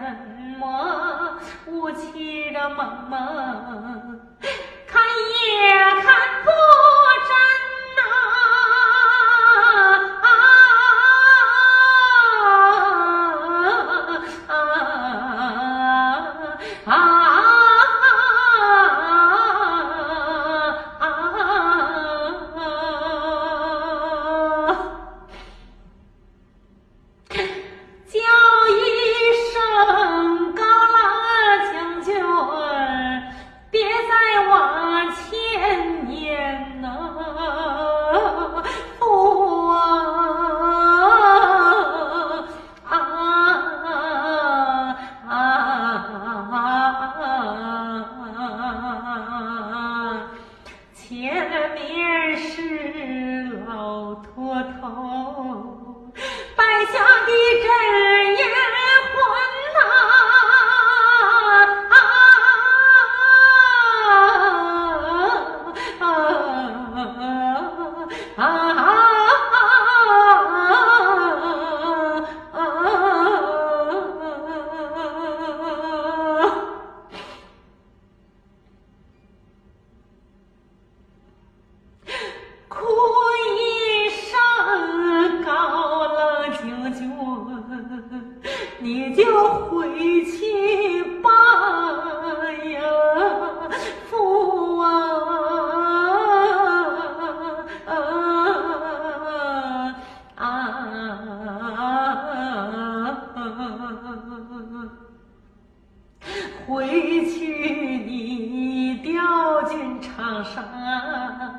什么雾气的蒙蒙，看也看不真呐。你就回去吧呀，父啊，啊回去你掉进长沙。